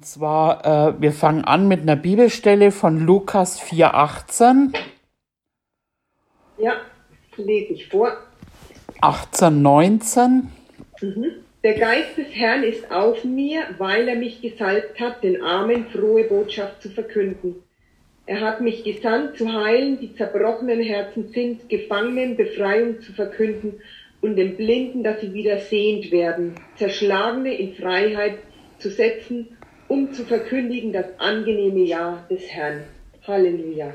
Und zwar, äh, wir fangen an mit einer Bibelstelle von Lukas 4,18. Ja, lese ich vor. 18, 19. Mhm. Der Geist des Herrn ist auf mir, weil er mich gesalbt hat, den Armen frohe Botschaft zu verkünden. Er hat mich gesandt, zu heilen, die zerbrochenen Herzen sind, Gefangenen Befreiung zu verkünden und den Blinden, dass sie wieder sehend werden, Zerschlagene in Freiheit zu setzen, um zu verkündigen das angenehme Jahr des Herrn. Halleluja.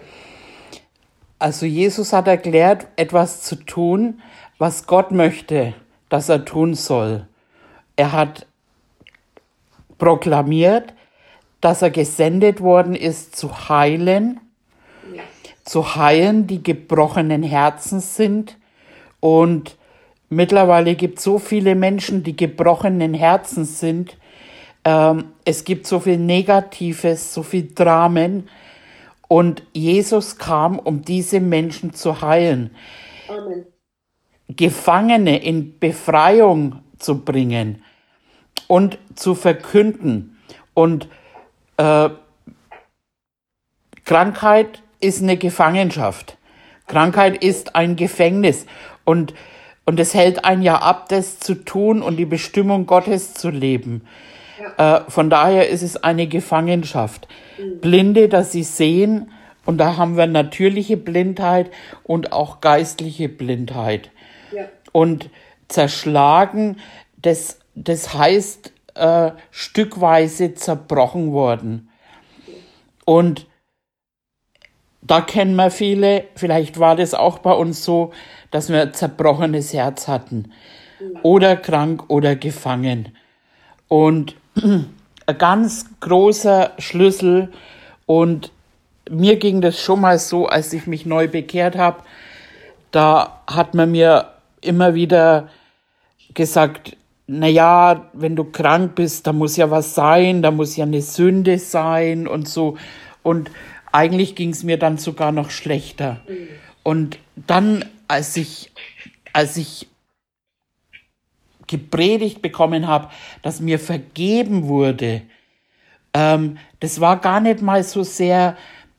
Also Jesus hat erklärt, etwas zu tun, was Gott möchte, dass er tun soll. Er hat proklamiert, dass er gesendet worden ist, zu heilen, ja. zu heilen, die gebrochenen Herzen sind. Und mittlerweile gibt es so viele Menschen, die gebrochenen Herzen sind. Ähm, es gibt so viel Negatives, so viel Dramen. Und Jesus kam, um diese Menschen zu heilen. Amen. Gefangene in Befreiung zu bringen und zu verkünden. Und äh, Krankheit ist eine Gefangenschaft. Krankheit ist ein Gefängnis. Und, und es hält einen ja ab, das zu tun und die Bestimmung Gottes zu leben. Ja. Äh, von daher ist es eine Gefangenschaft. Mhm. Blinde, dass sie sehen, und da haben wir natürliche Blindheit und auch geistliche Blindheit. Ja. Und zerschlagen, das das heißt äh, stückweise zerbrochen worden. Und da kennen wir viele, vielleicht war das auch bei uns so, dass wir ein zerbrochenes Herz hatten. Oder krank oder gefangen. Und ein ganz großer Schlüssel und mir ging das schon mal so, als ich mich neu bekehrt habe, da hat man mir immer wieder gesagt, naja, wenn du krank bist, da muss ja was sein, da muss ja eine Sünde sein und so. Und eigentlich ging es mir dann sogar noch schlechter. Mhm. Und dann, als ich, als ich gepredigt bekommen habe, dass mir vergeben wurde, ähm, das war gar nicht mal so sehr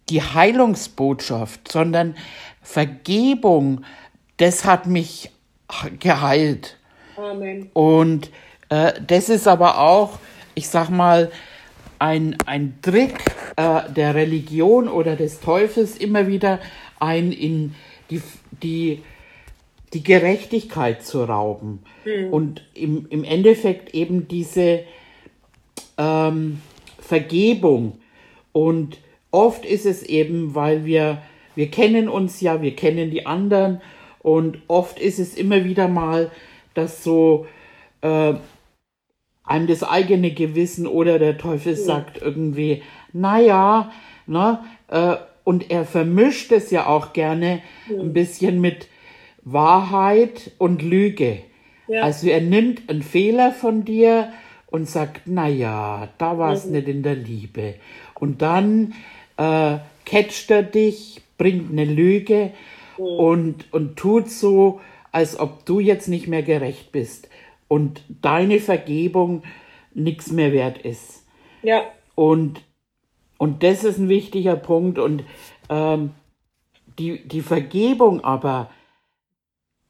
die Heilungsbotschaft, sondern Vergebung, das hat mich geheilt. Amen. Und äh, das ist aber auch, ich sag mal, ein, ein Trick äh, der Religion oder des Teufels, immer wieder ein in die, die, die Gerechtigkeit zu rauben. Hm. Und im, im Endeffekt eben diese ähm, Vergebung. Und oft ist es eben, weil wir, wir kennen uns ja, wir kennen die anderen. Und oft ist es immer wieder mal, dass so äh, einem das eigene Gewissen oder der Teufel ja. sagt irgendwie, naja, ne, äh, und er vermischt es ja auch gerne ja. ein bisschen mit Wahrheit und Lüge. Ja. Also er nimmt einen Fehler von dir und sagt, na ja, da war es mhm. nicht in der Liebe. Und dann äh, catcht er dich, bringt eine Lüge mhm. und, und tut so, als ob du jetzt nicht mehr gerecht bist und deine Vergebung nichts mehr wert ist. Ja. Und, und das ist ein wichtiger Punkt. Und ähm, die, die Vergebung aber,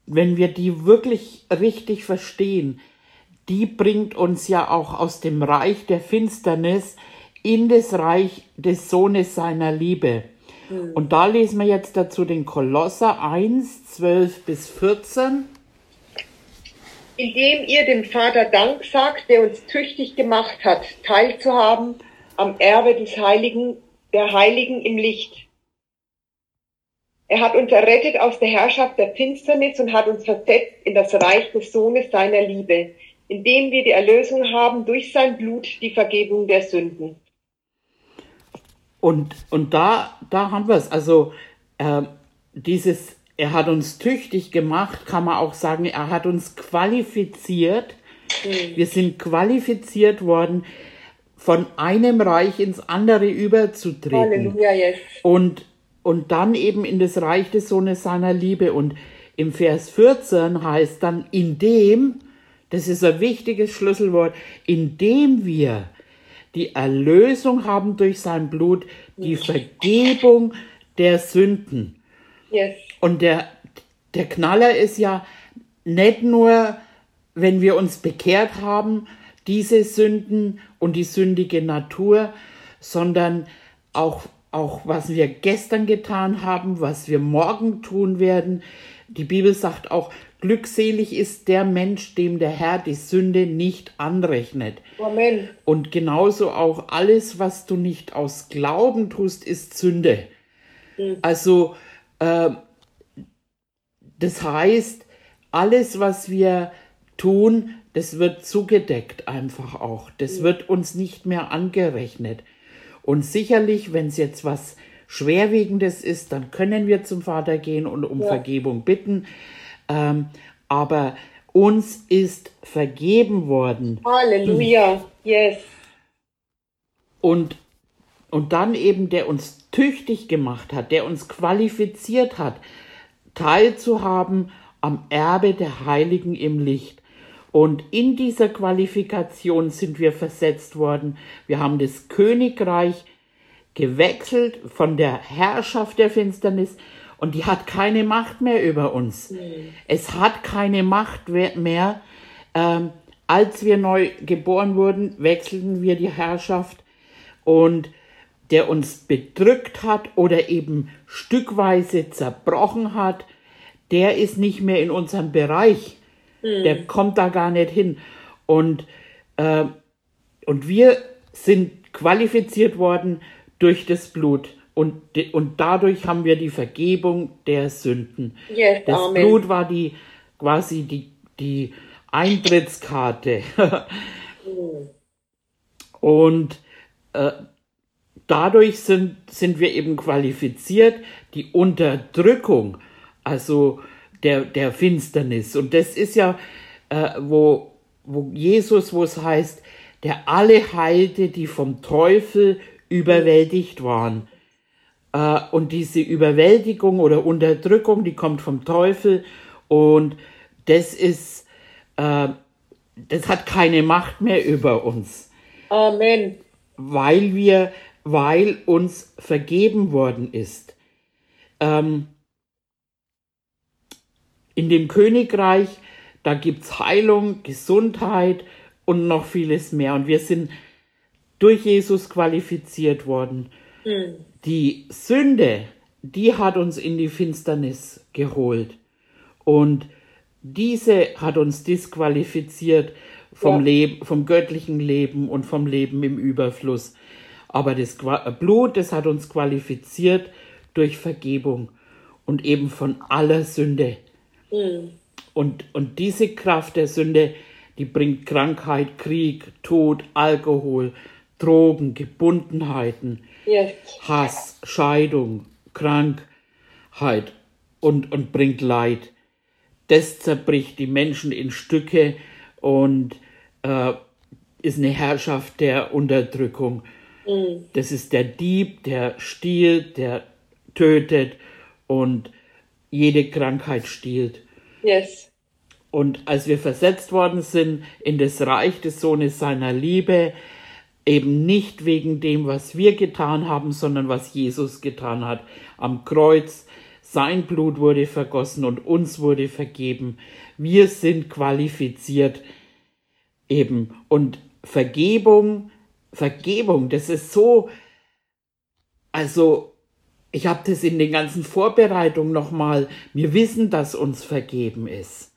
wenn wir die wirklich richtig verstehen, die bringt uns ja auch aus dem Reich der Finsternis in das Reich des Sohnes seiner Liebe. Mhm. Und da lesen wir jetzt dazu den Kolosser 1, 12 bis 14. Indem ihr dem Vater Dank sagt, der uns tüchtig gemacht hat, teilzuhaben am Erbe des Heiligen, der Heiligen im Licht. Er hat uns errettet aus der Herrschaft der Finsternis und hat uns versetzt in das Reich des Sohnes seiner Liebe, indem wir die Erlösung haben durch sein Blut, die Vergebung der Sünden. Und, und da, da haben wir es. Also äh, dieses, er hat uns tüchtig gemacht, kann man auch sagen, er hat uns qualifiziert. Mhm. Wir sind qualifiziert worden, von einem Reich ins andere überzutreten. Halleluja, yes. Und, und dann eben in das Reich des Sohnes seiner Liebe. Und im Vers 14 heißt dann, indem, das ist ein wichtiges Schlüsselwort, indem wir die Erlösung haben durch sein Blut, die Vergebung der Sünden. Yes. Und der, der Knaller ist ja nicht nur, wenn wir uns bekehrt haben, diese Sünden und die sündige Natur, sondern auch, auch was wir gestern getan haben, was wir morgen tun werden. Die Bibel sagt auch, glückselig ist der Mensch, dem der Herr die Sünde nicht anrechnet. Amen. Und genauso auch alles, was du nicht aus Glauben tust, ist Sünde. Also, äh, das heißt, alles, was wir tun, das wird zugedeckt einfach auch. Das wird uns nicht mehr angerechnet. Und sicherlich, wenn es jetzt was Schwerwiegendes ist, dann können wir zum Vater gehen und um Ja. Vergebung bitten. Ähm, aber uns ist vergeben worden. Halleluja. Yes. Und, und dann eben, der uns tüchtig gemacht hat, der uns qualifiziert hat, teilzuhaben am Erbe der Heiligen im Licht. Und in dieser Qualifikation sind wir versetzt worden. Wir haben das Königreich gewechselt von der Herrschaft der Finsternis und die hat keine Macht mehr über uns. Es hat keine Macht mehr. Ähm, als wir neu geboren wurden, wechselten wir die Herrschaft und der uns bedrückt hat oder eben stückweise zerbrochen hat, der ist nicht mehr in unserem Bereich. Der kommt da gar nicht hin. Und, äh, und wir sind qualifiziert worden durch das Blut. Und, und dadurch haben wir die Vergebung der Sünden. Yes, Das Amen. Blut war die quasi die, die Eintrittskarte. Und äh, dadurch sind, sind wir eben qualifiziert, die Unterdrückung, also der, der Finsternis. Und das ist ja, äh, wo, wo Jesus, wo es heißt, der alle heilte, die vom Teufel überwältigt waren. Äh, und diese Überwältigung oder Unterdrückung, die kommt vom Teufel und das ist, äh, das hat keine Macht mehr über uns Amen. weil wir, weil uns vergeben worden ist. Ähm, in dem Königreich, da gibt's Heilung, Gesundheit und noch vieles mehr. Und wir sind durch Jesus qualifiziert worden. Die Sünde, die hat uns in die Finsternis geholt. Und diese hat uns disqualifiziert vom Ja. Leben, vom göttlichen Leben und vom Leben im Überfluss. Aber das Blut, das hat uns qualifiziert durch Vergebung und eben von aller Sünde. Und, und diese Kraft der Sünde, die bringt Krankheit, Krieg, Tod, Alkohol, Drogen, Gebundenheiten, Yes. Hass, Scheidung, Krankheit und, und bringt Leid. Das zerbricht die Menschen in Stücke und äh, ist eine Herrschaft der Unterdrückung. Das ist der Dieb, der stiehlt, der tötet und jede Krankheit stiehlt. Yes. Und als wir versetzt worden sind in das Reich des Sohnes seiner Liebe, eben nicht wegen dem, was wir getan haben, sondern was Jesus getan hat am Kreuz. Sein Blut wurde vergossen und uns wurde vergeben. Wir sind qualifiziert eben. Und Vergebung, Vergebung, das ist so, also ich habe das in den ganzen Vorbereitungen nochmal, wir wissen, dass uns vergeben ist.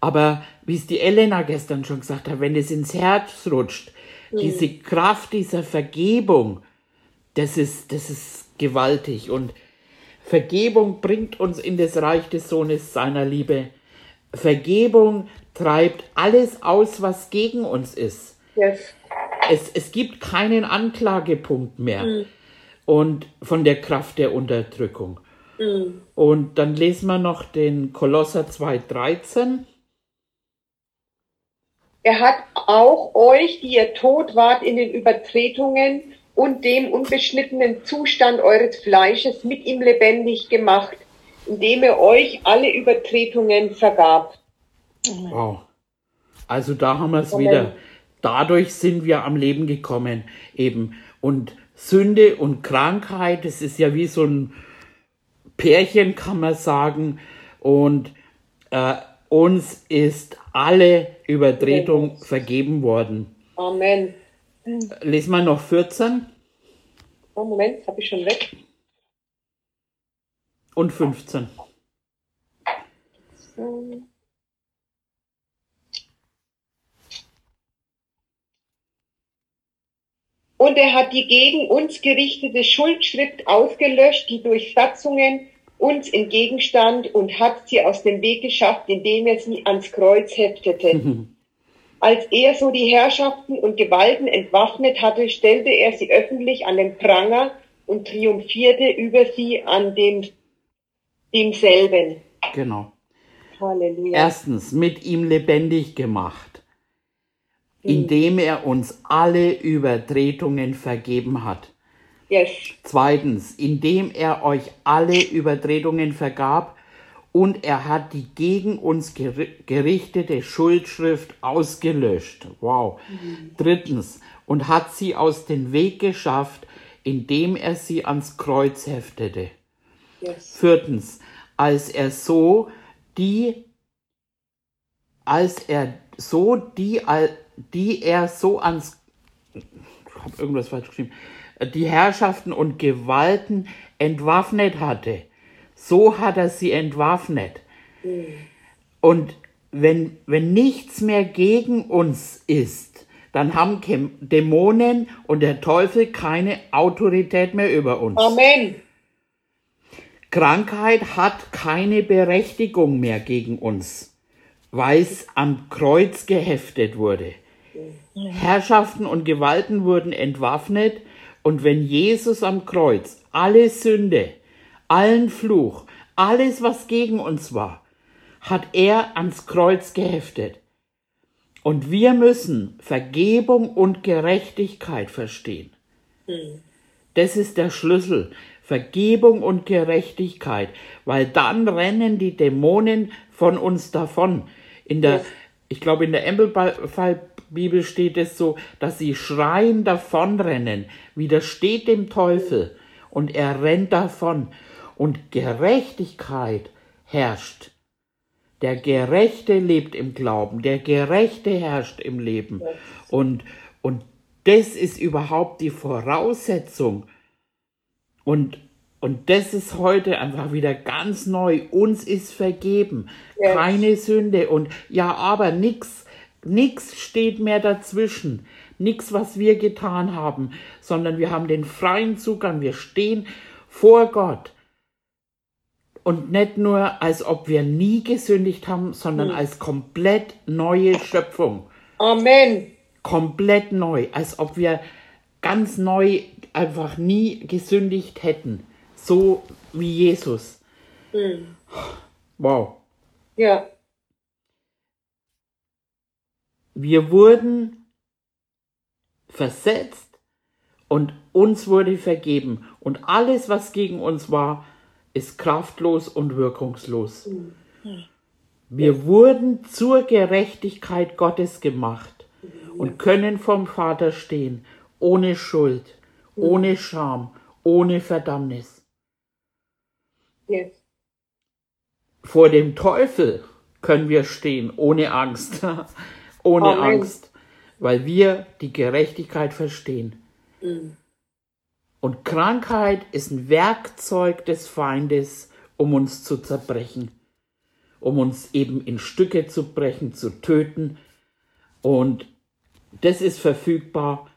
Aber wie es die Elena gestern schon gesagt hat, wenn es ins Herz rutscht, diese Kraft dieser Vergebung, das ist, das ist gewaltig. Und Vergebung bringt uns in das Reich des Sohnes seiner Liebe. Vergebung treibt alles aus, was gegen uns ist. Yes. Es, es gibt keinen Anklagepunkt mehr und von der Kraft der Unterdrückung. Und dann lesen wir noch den Kolosser 2,13. Er hat auch euch, die ihr tot wart in den Übertretungen und dem unbeschnittenen Zustand eures Fleisches, mit ihm lebendig gemacht, indem er euch alle Übertretungen vergab. Wow. Also da haben wir es wieder. dadurch sind wir am Leben gekommen eben. Und Sünde und Krankheit, das ist ja wie so ein Pärchen, kann man sagen. Und äh, uns ist alle Übertretung vergeben worden. Amen. Lesen wir noch 14 Oh, Moment, habe ich schon weg. und 15. So. Und er hat die gegen uns gerichtete Schuldschrift ausgelöscht, die durch Satzungen uns entgegenstand und hat sie aus dem Weg geschafft, indem er sie ans Kreuz heftete. Als er so die Herrschaften und Gewalten entwaffnet hatte, stellte er sie öffentlich an den Pranger und triumphierte über sie an dem, demselben. Genau. Halleluja. Erstens, mit ihm lebendig gemacht, indem er uns alle Übertretungen vergeben hat. Yes. Zweitens, indem er euch alle Übertretungen vergab und er hat die gegen uns geri- gerichtete Schuldschrift ausgelöscht. Wow. Drittens, und hat sie aus dem Weg geschafft, indem er sie ans Kreuz heftete. Yes. Viertens, als er so die, als er so die, die er so ans, ich habe irgendwas falsch geschrieben, die Herrschaften und Gewalten entwaffnet hatte, so hat er sie entwaffnet. Und wenn, wenn nichts mehr gegen uns ist, dann haben Dämonen und der Teufel keine Autorität mehr über uns. Amen. Krankheit hat keine Berechtigung mehr gegen uns, weil es am Kreuz geheftet wurde. Herrschaften und Gewalten wurden entwaffnet und wenn Jesus am Kreuz alle Sünde, allen Fluch, alles, was gegen uns war, hat er ans Kreuz geheftet. Und wir müssen Vergebung und Gerechtigkeit verstehen. Das ist der Schlüssel. Vergebung und Gerechtigkeit, weil dann rennen die Dämonen von uns davon. In der, ich glaube, in der Amplified-Bibel steht es so, dass sie schreien davonrennen, widersteht dem Teufel und er rennt davon. Und Gerechtigkeit herrscht. Der Gerechte lebt im Glauben, der Gerechte herrscht im Leben. Und, und das ist überhaupt die Voraussetzung. Und, und das ist heute einfach wieder ganz neu. Uns ist vergeben. Yes. Keine Sünde. Und ja, aber nix, nix steht mehr dazwischen. Nix, was wir getan haben, sondern wir haben den freien Zugang. Wir stehen vor Gott. Und nicht nur, als ob wir nie gesündigt haben, sondern als komplett neue Schöpfung. Amen. Komplett neu. Als ob wir ganz neu einfach nie gesündigt hätten. So wie Jesus. Wow. Ja. Wir wurden versetzt und uns wurde vergeben. Und alles, was gegen uns war, ist kraftlos und wirkungslos. Wir wurden zur Gerechtigkeit Gottes gemacht und können vom Vater stehen, ohne Schuld, ohne Scham, ohne Verdammnis. Yes. Vor dem Teufel können wir stehen, ohne Angst, ohne Amen. Angst, weil wir die Gerechtigkeit verstehen. Und Krankheit ist ein Werkzeug des Feindes, um uns zu zerbrechen, um uns eben in Stücke zu brechen, zu töten. Und das ist verfügbar,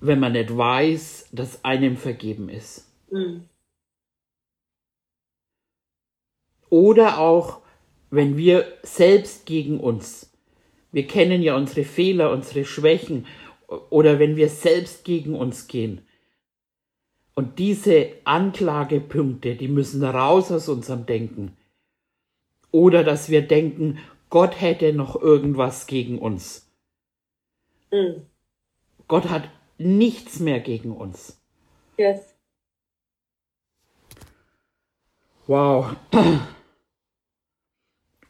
wenn man nicht weiß, dass einem vergeben ist. Oder auch, wenn wir selbst gegen uns, wir kennen ja unsere Fehler, unsere Schwächen, oder wenn wir selbst gegen uns gehen. Und diese Anklagepunkte, die müssen raus aus unserem Denken. Oder dass wir denken, Gott hätte noch irgendwas gegen uns. Gott hat nichts mehr gegen uns. Yes. Wow.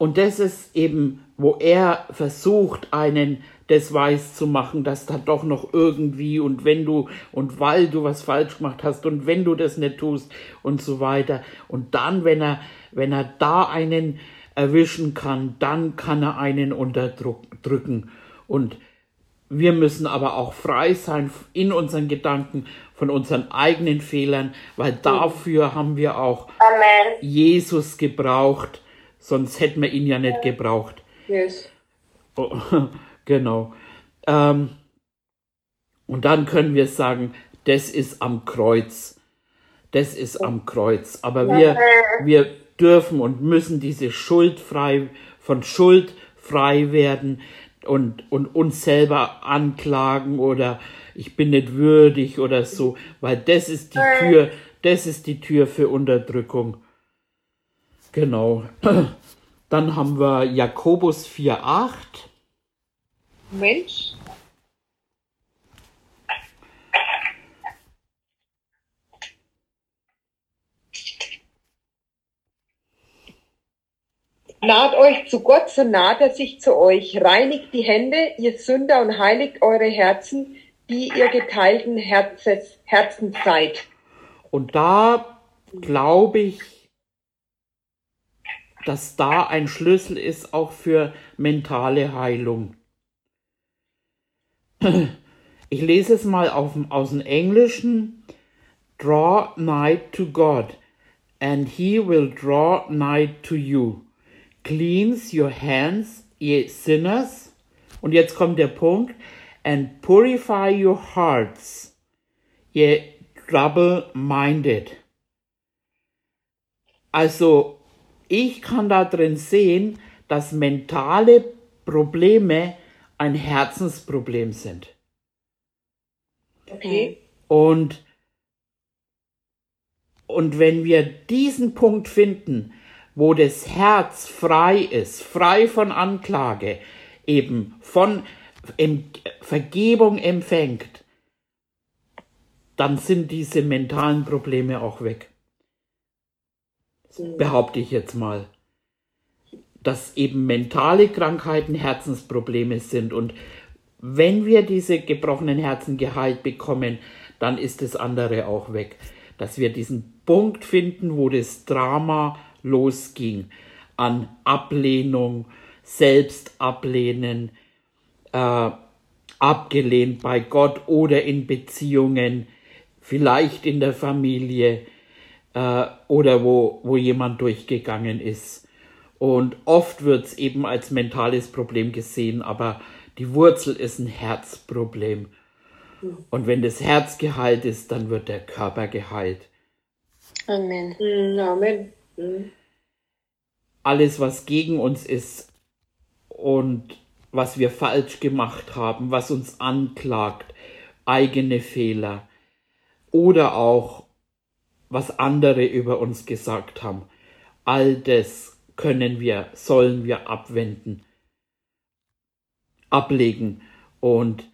Und das ist eben, wo er versucht, einen das weiß zu machen, dass da doch noch irgendwie und wenn du und weil du was falsch gemacht hast und wenn du das nicht tust und so weiter. Und dann, wenn er, wenn er da einen erwischen kann, dann kann er einen unterdrücken. Und wir müssen aber auch frei sein in unseren Gedanken von unseren eigenen Fehlern, weil dafür haben wir auch Amen. Jesus gebraucht, sonst hätten wir ihn ja nicht gebraucht. Yes. Oh, genau. Ähm, und dann können wir sagen, das ist am Kreuz. Das ist am Kreuz. Aber wir, wir dürfen und müssen diese Schuld frei, von Schuld frei werden und, und uns selber anklagen oder ich bin nicht würdig oder so, weil das ist die Tür, das ist die Tür für Unterdrückung. Genau. Dann haben wir Jakobus 4,8. Mensch. Naht euch zu Gott, so naht er sich zu euch. Reinigt die Hände, ihr Sünder, und heiligt eure Herzen, die ihr geteilten Herzens, Herzens seid. Und da glaube ich, dass da ein Schlüssel ist auch für mentale Heilung. Ich lese es mal auf, aus dem Englischen. Draw nigh to God, and he will draw nigh to you. Cleanse your hands, ye sinners. Und jetzt kommt der Punkt. And purify your hearts, ye trouble-minded. Also, ich kann da drin sehen, dass mentale Probleme ein Herzensproblem sind. Okay. Und, und wenn wir diesen Punkt finden, wo das Herz frei ist, frei von Anklage, eben von Vergebung empfängt, dann sind diese mentalen Probleme auch weg. Behaupte ich jetzt mal. Dass eben mentale Krankheiten Herzensprobleme sind und wenn wir diese gebrochenen Herzen geheilt bekommen, dann ist das andere auch weg. Dass wir diesen Punkt finden, wo das Drama losging an Ablehnung, Selbstablehnen, äh, abgelehnt bei Gott oder in Beziehungen, vielleicht in der Familie äh, oder wo, wo jemand durchgegangen ist. Und oft wird es eben als mentales Problem gesehen, aber die Wurzel ist ein Herzproblem. Und wenn das Herz geheilt ist, dann wird der Körper geheilt. Amen. Amen. Mhm. Alles, was gegen uns ist und was wir falsch gemacht haben, was uns anklagt, eigene Fehler oder auch was andere über uns gesagt haben, all das können wir, sollen wir abwenden, ablegen und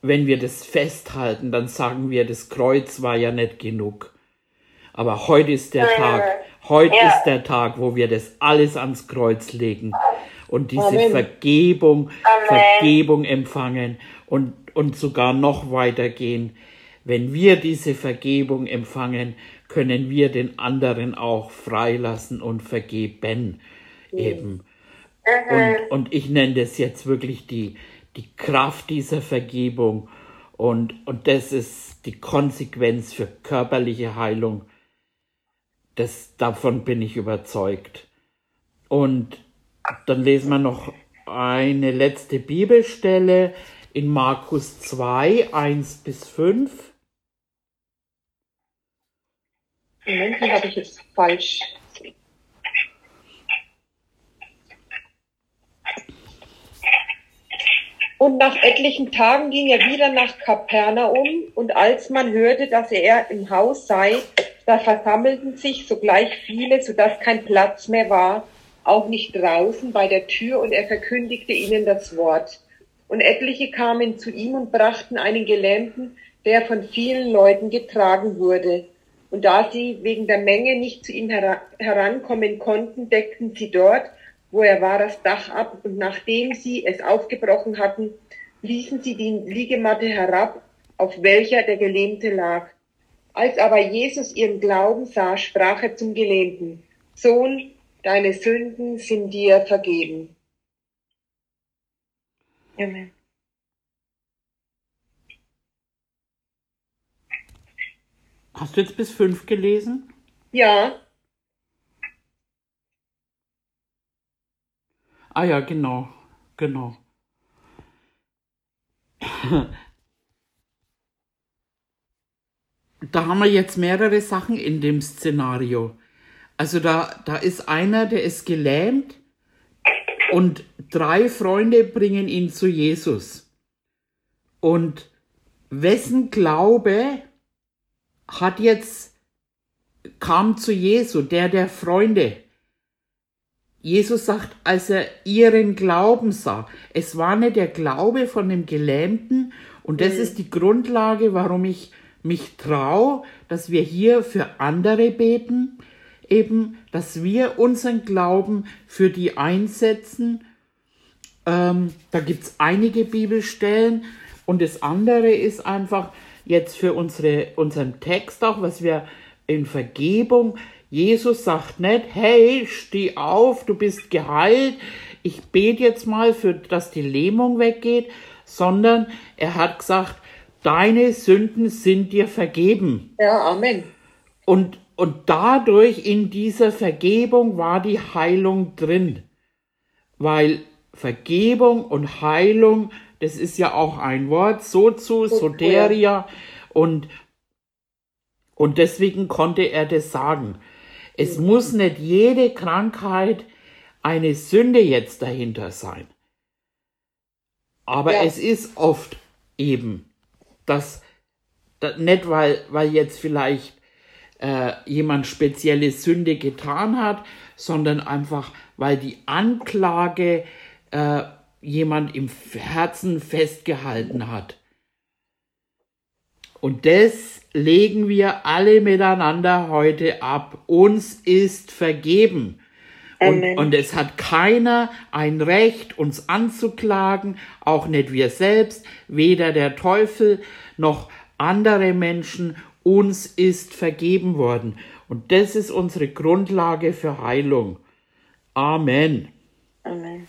wenn wir das festhalten, dann sagen wir, das Kreuz war ja nicht genug. Aber heute ist der Tag, heute ja. ist der Tag, wo wir das alles ans Kreuz legen und diese Amen. Vergebung, Amen. Vergebung empfangen und, und sogar noch weitergehen. Wenn wir diese Vergebung empfangen, können wir den anderen auch freilassen und vergeben. Eben. Und, und ich nenne das jetzt wirklich die, die Kraft dieser Vergebung. Und, und das ist die Konsequenz für körperliche Heilung das, davon bin ich überzeugt. Und dann lesen wir noch eine letzte Bibelstelle in Markus 2, 1 bis 5. Moment, die habe ich jetzt falsch. Und nach etlichen Tagen ging er wieder nach Kapernaum, und als man hörte, dass er im Haus sei, da versammelten sich sogleich viele, so dass kein Platz mehr war, auch nicht draußen bei der Tür, und er verkündigte ihnen das Wort. Und etliche kamen zu ihm und brachten einen Gelähmten, der von vielen Leuten getragen wurde. Und da sie wegen der Menge nicht zu ihm herankommen konnten, deckten sie dort, wo er war, das Dach ab, und nachdem sie es aufgebrochen hatten, ließen sie die Liegematte herab, auf welcher der Gelähmte lag. Als aber Jesus ihren Glauben sah, sprach er zum Gelähmten, Sohn, deine Sünden sind dir vergeben. Amen. Hast du jetzt bis fünf gelesen? Ja, Ah ja, genau, genau. Da haben wir jetzt mehrere Sachen in dem Szenario. Also da, da ist einer, der ist gelähmt und drei Freunde bringen ihn zu Jesus. Und wessen Glaube hat jetzt, kam zu Jesu, der der Freunde. Jesus sagt, als er ihren Glauben sah, es war nicht der Glaube von dem Gelähmten und das Mhm. ist die Grundlage, warum ich mich traue, dass wir hier für andere beten, eben, dass wir unseren Glauben für die einsetzen. Ähm, da gibt's einige Bibelstellen und das andere ist einfach jetzt für unsere, unseren Text auch, was wir in Vergebung, Jesus sagt nicht, hey, steh auf, du bist geheilt, ich bete jetzt mal für, dass die Lähmung weggeht, sondern er hat gesagt, deine Sünden sind dir vergeben. ja, Amen. Und, und dadurch in dieser Vergebung war die Heilung drin. Weil Vergebung und Heilung, das ist ja auch ein Wort, Sozu, Soteria. Und, und deswegen konnte er das sagen. Es muss nicht jede Krankheit eine Sünde jetzt dahinter sein. Aber Ja. es ist oft eben, dass, da- nicht weil, weil jetzt vielleicht äh, jemand spezielle Sünde getan hat, sondern einfach, weil die Anklage äh, jemand im Herzen festgehalten hat. Und das legen wir alle miteinander heute ab. Uns ist vergeben. Und, Amen. und es hat keiner ein Recht, uns anzuklagen, auch nicht wir selbst, weder der Teufel noch andere Menschen. Uns ist vergeben worden. Und das ist unsere Grundlage für Heilung. Amen. Amen.